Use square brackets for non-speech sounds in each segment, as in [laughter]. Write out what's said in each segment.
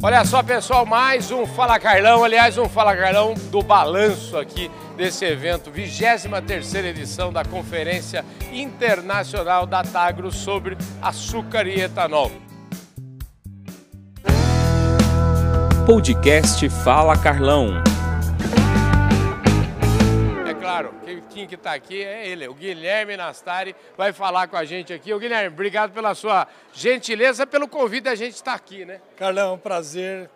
Olha só, pessoal, mais um Fala Carlão, aliás, um Fala Carlão do balanço aqui desse evento, 23 edição da Conferência Internacional da Tagro sobre Açúcar e Etanol. Podcast Fala Carlão. Que estar aqui é ele, o Guilherme Nastari, vai falar com a gente aqui. O Guilherme, obrigado pela sua gentileza, pelo convite a gente estar aqui, né? Carlão, é um prazer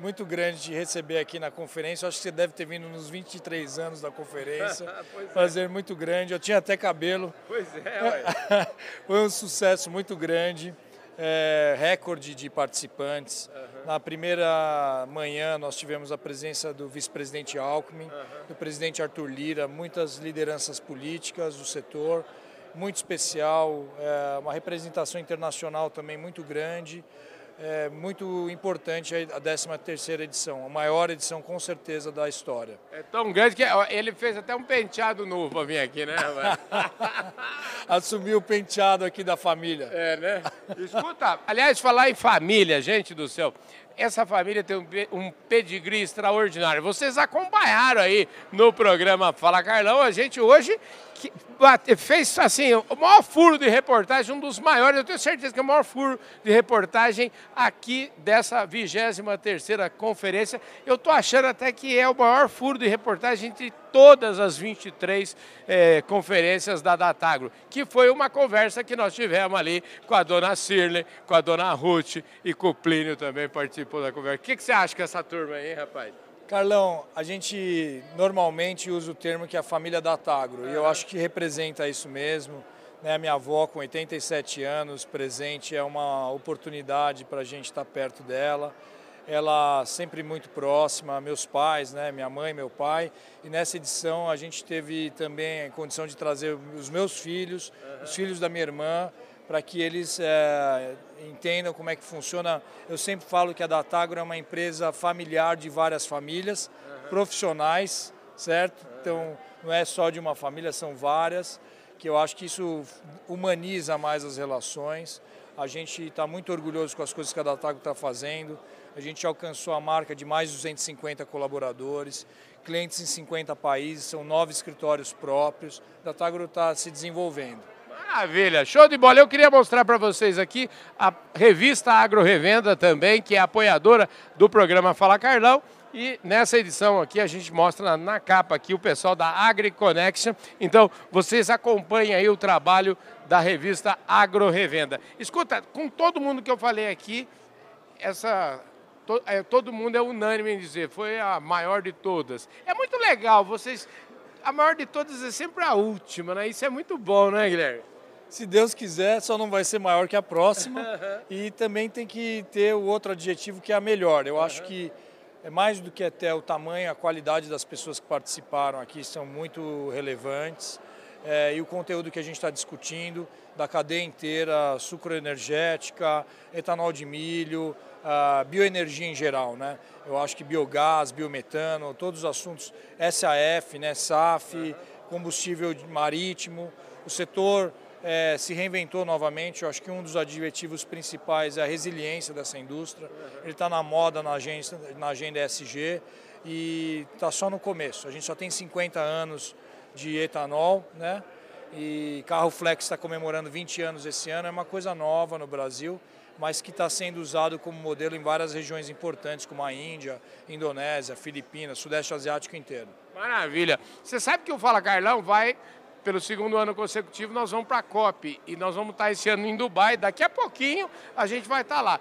muito grande te receber aqui na conferência. Eu acho que você deve ter vindo nos 23 anos da conferência. [laughs] É. prazer muito grande. Eu tinha até cabelo. Pois é. [laughs] Foi um sucesso muito grande. É, recorde de participantes. Na primeira manhã nós tivemos a presença do vice-presidente Alckmin, do presidente Arthur Lira, muitas lideranças políticas do setor, muito especial, é, uma representação internacional também muito grande, é, muito importante a 13ª edição, a maior edição com certeza da história. É tão grande que ele fez até um penteado novo para vir aqui, né? [laughs] Assumiu o penteado aqui da família. É, né? Escuta, aliás, falar em família, gente do céu, essa família tem um, pe- pedigree extraordinário. Vocês acompanharam aí no programa Fala Carlão, a gente hoje bate- fez assim, o maior furo de reportagem, um dos maiores, eu tenho certeza que é o maior furo de reportagem aqui dessa 23ª conferência. Eu tô achando até que é o maior furo de reportagem entre todas as 23 eh, conferências da Datagro, que foi uma conversa que nós tivemos ali com a dona Cirle, com a dona Ruth e com o Plínio também participou da conversa. O que, que você acha com essa turma aí, rapaz? Carlão, a gente normalmente usa o termo que é a família da Tagro, e eu acho que representa isso mesmo. Né? A minha avó, com 87 anos, presente, é uma oportunidade para a gente estar perto dela. Ela sempre muito próxima, meus pais, né? minha mãe, meu pai. E nessa edição a gente teve também a condição de trazer os meus filhos, os filhos da minha irmã, para que eles eh, entendam como é que funciona. Eu sempre falo que a Datagro é uma empresa familiar de várias famílias, profissionais, certo? Então não é só de uma família, são várias, que eu acho que isso humaniza mais as relações. A gente está muito orgulhoso com as coisas que a Datagro está fazendo. A gente alcançou a marca de mais de 250 colaboradores, clientes em 50 países, são nove escritórios próprios. A Datagro está se desenvolvendo. Maravilha, show de bola. Eu queria mostrar para vocês aqui a revista Agro Revenda também, que é apoiadora do programa Fala Carlão. E nessa edição aqui a gente mostra na, capa aqui o pessoal da AgriConnection. Então vocês acompanhem aí o trabalho da revista Agro Revenda. Escuta, com todo mundo que eu falei aqui, essa é, todo mundo é unânime em dizer, foi a maior de todas. É muito legal, vocês. A maior de todas é sempre a última, né? Isso é muito bom, né, Guilherme? Se Deus quiser, só não vai ser maior que a próxima. [laughs] e também tem que ter o outro adjetivo que é a melhor. Eu acho que é mais do que até o tamanho, a qualidade das pessoas que participaram aqui são muito relevantes. É, e o conteúdo que a gente está discutindo, da cadeia inteira, sucroenergética, etanol de milho, bioenergia em geral, né? Eu acho que biogás, biometano, todos os assuntos, SAF, né, SAF, combustível marítimo, o setor eh, se reinventou novamente. Eu acho que um dos adjetivos principais é a resiliência dessa indústria. Ele está na moda na agenda, na agenda ESG e está só no começo. A gente só tem 50 anos de etanol, né? E carro flex está comemorando 20 anos esse ano. É uma coisa nova no Brasil, mas que está sendo usado como modelo em várias regiões importantes, como a Índia, Indonésia, Filipinas, Sudeste Asiático inteiro. Maravilha. Você sabe que o Fala Carlão vai, pelo segundo ano consecutivo, nós vamos para a COP. E nós vamos estar esse ano em Dubai. Daqui a pouquinho a gente vai estar lá.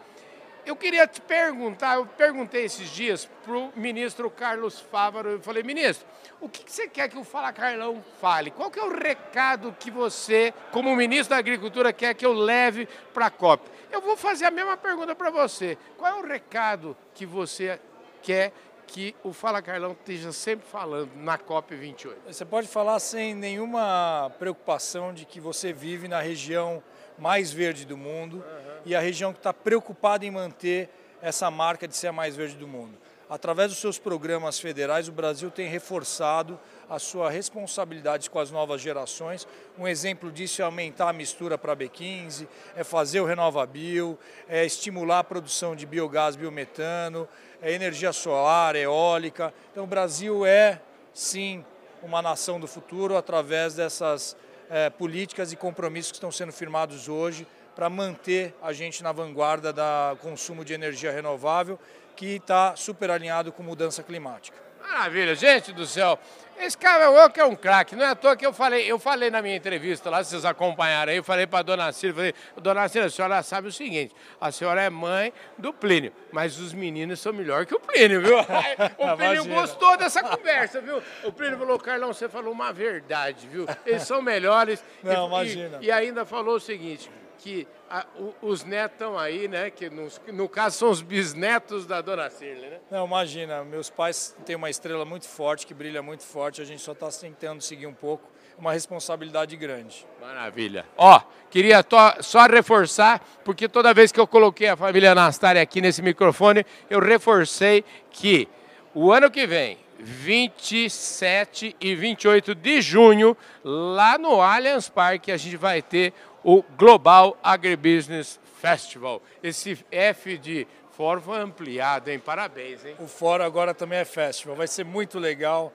Eu queria te perguntar, eu perguntei esses dias para o ministro Carlos Fávaro, eu falei, ministro, o que, que você quer que o Fala Carlão fale? Qual que é o recado que você, como ministro da Agricultura, quer que eu leve para a COP? Eu vou fazer a mesma pergunta para você. Qual é o recado que você quer que o Fala Carlão esteja sempre falando na COP28? Você pode falar sem nenhuma preocupação de que você vive na região mais verde do mundo e a região que está preocupada em manter essa marca de ser a mais verde do mundo. Através dos seus programas federais, o Brasil tem reforçado a sua responsabilidade com as novas gerações. Um exemplo disso é aumentar a mistura para B15, é fazer o RenovaBio, é estimular a produção de biogás, biometano, é energia solar, eólica. Então o Brasil é, sim, uma nação do futuro através dessas é, políticas e compromissos que estão sendo firmados hoje para manter a gente na vanguarda do consumo de energia renovável, que está super alinhado com mudança climática. Maravilha, gente do céu. Esse cara é que é um craque, não é à toa que eu falei, eu falei na minha entrevista lá, vocês acompanharam aí, eu falei para a dona Cira, falei, dona Cira, a senhora sabe o seguinte, a senhora é mãe do Plínio, mas os meninos são melhor que o Plínio, viu? [laughs] o Plínio gostou dessa conversa, viu? O Plínio falou, Carlão, você falou uma verdade, viu? Eles são melhores. Não, e, imagina. E, e ainda falou o seguinte, que a, o, os netos estão aí, né? Que nos, no caso são os bisnetos da dona Cirle, né? Não, imagina, meus pais têm uma estrela muito forte, que brilha muito forte, a gente só está tentando seguir um pouco, uma responsabilidade grande. Maravilha. Ó, queria só reforçar, porque toda vez que eu coloquei a família Anastária aqui nesse microfone, eu reforcei que o ano que vem, 27 e 28 de junho, lá no Allianz Parque, a gente vai ter o Global Agribusiness Festival. Esse F de fórum foi ampliado, hein? Parabéns, hein? O fórum agora também é festival, vai ser muito legal.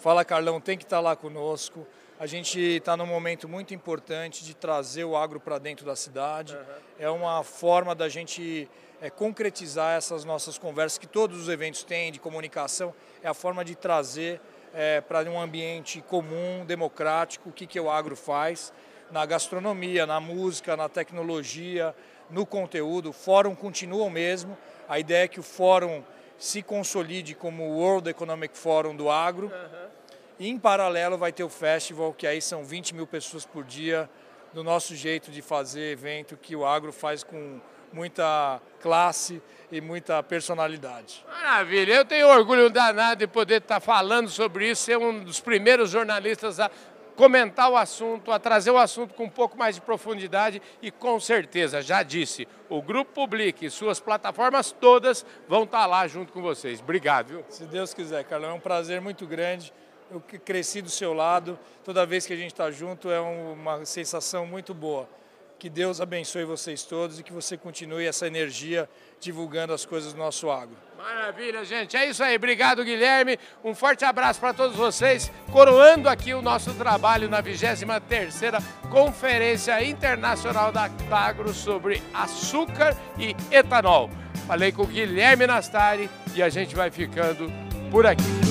Fala Carlão, tem que estar lá conosco. A gente está num momento muito importante de trazer o agro para dentro da cidade. Uhum. É uma forma da gente é, concretizar essas nossas conversas que todos os eventos têm de comunicação. É a forma de trazer é, para um ambiente comum, democrático, o que, que o agro faz na gastronomia, na música, na tecnologia, no conteúdo. O fórum continua o mesmo. A ideia é que o fórum se consolide como o World Economic Forum do agro. Uhum. E em paralelo vai ter o festival, que aí são 20 mil pessoas por dia, do nosso jeito de fazer evento, que o agro faz com muita classe e muita personalidade. Maravilha, eu tenho orgulho danado de poder estar falando sobre isso, ser um dos primeiros jornalistas a comentar o assunto, a trazer o assunto com um pouco mais de profundidade e com certeza, já disse, o Grupo Public e suas plataformas todas vão estar lá junto com vocês. Obrigado, viu? Se Deus quiser, Carlão, é um prazer muito grande. Eu cresci do seu lado, toda vez que a gente está junto é uma sensação muito boa. Que Deus abençoe vocês todos e que você continue essa energia divulgando as coisas do nosso agro. Maravilha, gente. É isso aí. Obrigado, Guilherme. Um forte abraço para todos vocês. Coroando aqui o nosso trabalho na 23ª Conferência Internacional da Agro sobre açúcar e etanol. Falei com o Guilherme Nastari e a gente vai ficando por aqui.